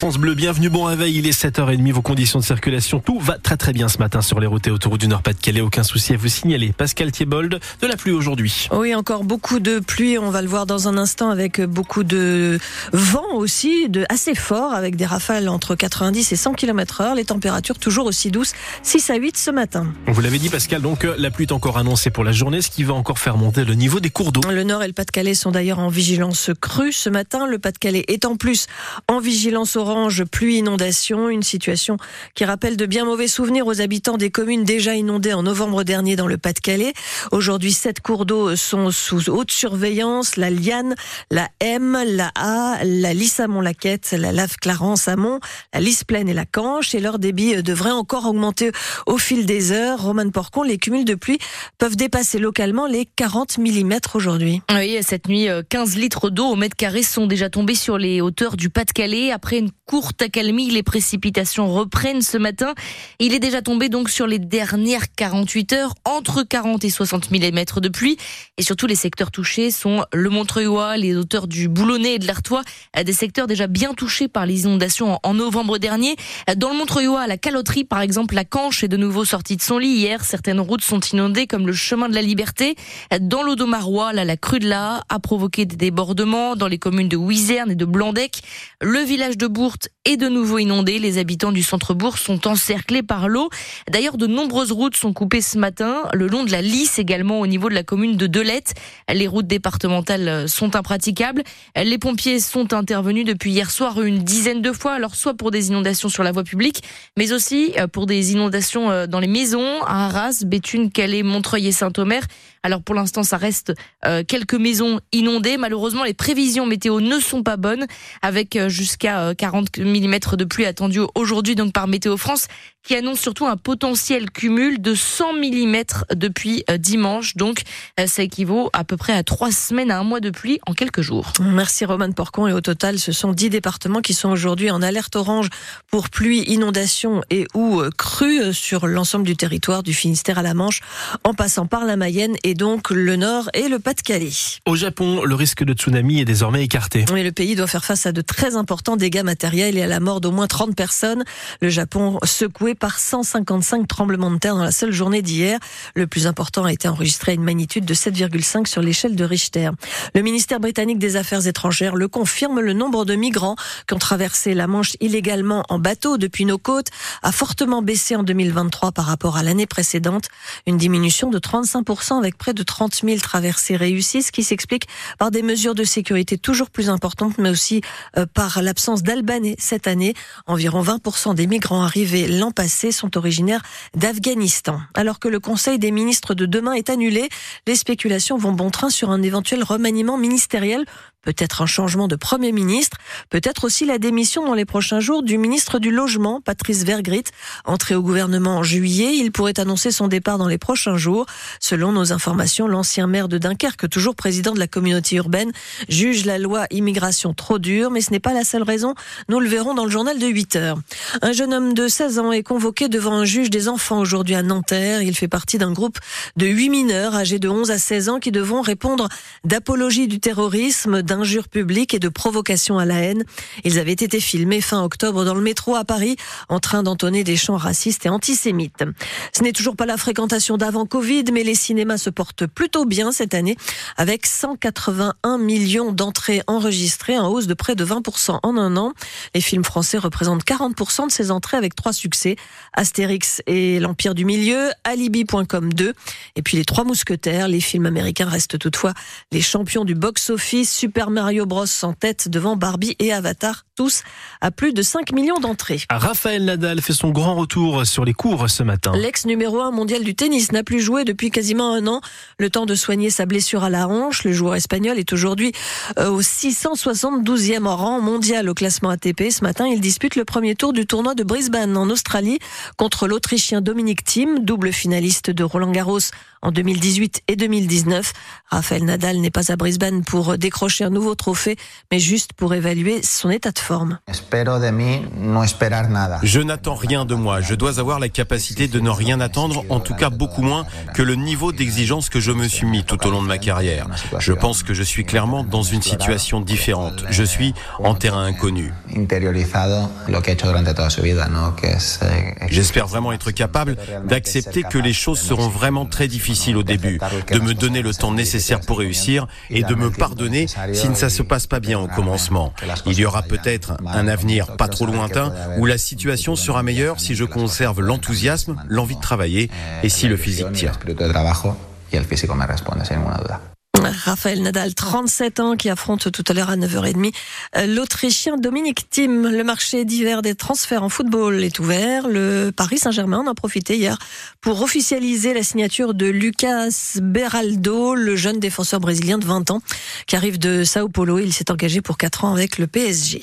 France Bleu, bienvenue, bon réveil, il est 7h30, vos conditions de circulation, tout va très très bien ce matin sur les routes et autoroutes du Nord-Pas-de-Calais, aucun souci à vous signaler. Pascal Thiebold, de la pluie aujourd'hui. Oui, encore beaucoup de pluie, on va le voir dans un instant avec beaucoup de vent aussi, de assez fort, avec des rafales entre 90 et 100 km heure, les températures toujours aussi douces, 6 à 8 ce matin. Vous l'avez dit Pascal, donc la pluie est encore annoncée pour la journée, ce qui va encore faire monter le niveau des cours d'eau. Le Nord et le Pas-de-Calais sont d'ailleurs en vigilance crue ce matin, le Pas-de-Calais est en plus en vigilance orange orange, pluie, inondation, une situation qui rappelle de bien mauvais souvenirs aux habitants des communes déjà inondées en novembre dernier dans le Pas-de-Calais. Aujourd'hui, sept cours d'eau sont sous haute surveillance, la Liane, la M, la A, la Lys amont laquette la Lave Clarence Amont, la Lys Plaine et la Canche et leur débit devrait encore augmenter au fil des heures. Roman Porcon, les cumuls de pluie peuvent dépasser localement les 40 mm aujourd'hui. Oui, cette nuit, 15 litres d'eau au mètre carré sont déjà tombés sur les hauteurs du Pas-de-Calais après une courte accalmie. Les précipitations reprennent ce matin. Il est déjà tombé donc sur les dernières 48 heures entre 40 et 60 mm de pluie. Et surtout, les secteurs touchés sont le Montreuil, les hauteurs du Boulonnais et de l'Artois, des secteurs déjà bien touchés par les inondations en novembre dernier. Dans le Montreuil, la caloterie, par exemple, la Canche est de nouveau sortie de son lit. Hier, certaines routes sont inondées comme le chemin de la Liberté. Dans l'Audomarois, là, la crue de la a provoqué des débordements dans les communes de Wizerne et de Blandec. Le village de Bourg est de nouveau inondé. Les habitants du centre-bourg sont encerclés par l'eau. D'ailleurs, de nombreuses routes sont coupées ce matin, le long de la Lys également au niveau de la commune de Delette. Les routes départementales sont impraticables. Les pompiers sont intervenus depuis hier soir une dizaine de fois, alors soit pour des inondations sur la voie publique, mais aussi euh, pour des inondations euh, dans les maisons à Arras, Béthune, Calais, Montreuil et Saint-Omer. Alors pour l'instant, ça reste euh, quelques maisons inondées. Malheureusement, les prévisions météo ne sont pas bonnes, avec jusqu'à 40 mm de pluie attendue aujourd'hui donc par Météo France, qui annonce surtout un potentiel cumul de 100 mm depuis dimanche. Donc ça équivaut à peu près à trois semaines à un mois de pluie en quelques jours. Merci Roman Porcon. Et au total, ce sont dix départements qui sont aujourd'hui en alerte orange pour pluie, inondation et ou crue sur l'ensemble du territoire du Finistère à la Manche, en passant par la Mayenne et donc le Nord et le Pas-de-Calais. Au Japon, le risque de tsunami est désormais écarté. Mais le pays doit faire face à de très importants dégâts matériels et à la mort d'au moins 30 personnes. Le Japon secoué par 155 tremblements de terre dans la seule journée d'hier. Le plus important a été enregistré à une magnitude de 7,5 sur l'échelle de Richter. Le ministère britannique des Affaires étrangères le confirme, le nombre de migrants qui ont traversé la Manche illégalement en bateau depuis nos côtes a fortement baissé en 2023 par rapport à l'année précédente. Une diminution de 35% avec près de 30 000 traversées réussies, ce qui s'explique par des mesures de sécurité toujours plus importantes, mais aussi euh, par l'absence d'Albanais cette année. Environ 20% des migrants arrivés l'an sont originaires d'Afghanistan. Alors que le Conseil des ministres de demain est annulé, les spéculations vont bon train sur un éventuel remaniement ministériel peut-être un changement de Premier ministre, peut-être aussi la démission dans les prochains jours du ministre du Logement, Patrice Vergrit. Entré au gouvernement en juillet, il pourrait annoncer son départ dans les prochains jours. Selon nos informations, l'ancien maire de Dunkerque, toujours président de la communauté urbaine, juge la loi immigration trop dure, mais ce n'est pas la seule raison. Nous le verrons dans le journal de 8 heures. Un jeune homme de 16 ans est convoqué devant un juge des enfants aujourd'hui à Nanterre. Il fait partie d'un groupe de 8 mineurs âgés de 11 à 16 ans qui devront répondre d'apologie du terrorisme, d'injures publiques et de provocation à la haine. Ils avaient été filmés fin octobre dans le métro à Paris en train d'entonner des chants racistes et antisémites. Ce n'est toujours pas la fréquentation d'avant Covid, mais les cinémas se portent plutôt bien cette année avec 181 millions d'entrées enregistrées en hausse de près de 20% en un an. Les films français représentent 40% de ces entrées avec trois succès. Astérix et l'Empire du Milieu, Alibi.com 2 et puis les Trois Mousquetaires. Les films américains restent toutefois les champions du box-office. Super Mario Bros en tête devant Barbie et Avatar, tous à plus de 5 millions d'entrées. Raphaël Nadal fait son grand retour sur les cours ce matin. L'ex numéro 1 mondial du tennis n'a plus joué depuis quasiment un an. Le temps de soigner sa blessure à la hanche. Le joueur espagnol est aujourd'hui euh, au 672e rang mondial au classement ATP. Ce matin, il dispute le premier tour du tournoi de Brisbane en Australie contre l'Autrichien Dominique Thiem, double finaliste de Roland Garros en 2018 et 2019. Rafael Nadal n'est pas à Brisbane pour décrocher un nouveau trophée, mais juste pour évaluer son état de forme. Je n'attends rien de moi. Je dois avoir la capacité de ne rien attendre, en tout cas beaucoup moins que le niveau d'exigence que je me suis mis tout au long de ma carrière. Je pense que je suis clairement dans une situation différente. Je suis en terrain inconnu. J'espère vraiment être capable d'accepter que les choses seront vraiment très difficiles au début, de me donner le temps nécessaire pour réussir et de me pardonner si ça ne se passe pas bien au commencement. Il y aura peut-être un avenir pas trop lointain où la situation sera meilleure si je conserve l'enthousiasme, l'envie de travailler et si le physique tient. Raphaël Nadal, 37 ans, qui affronte tout à l'heure à 9h30 euh, l'Autrichien Dominique Thiem. Le marché d'hiver des transferts en football est ouvert. Le Paris Saint-Germain en a profité hier pour officialiser la signature de Lucas Beraldo, le jeune défenseur brésilien de 20 ans qui arrive de Sao Paulo. Il s'est engagé pour 4 ans avec le PSG.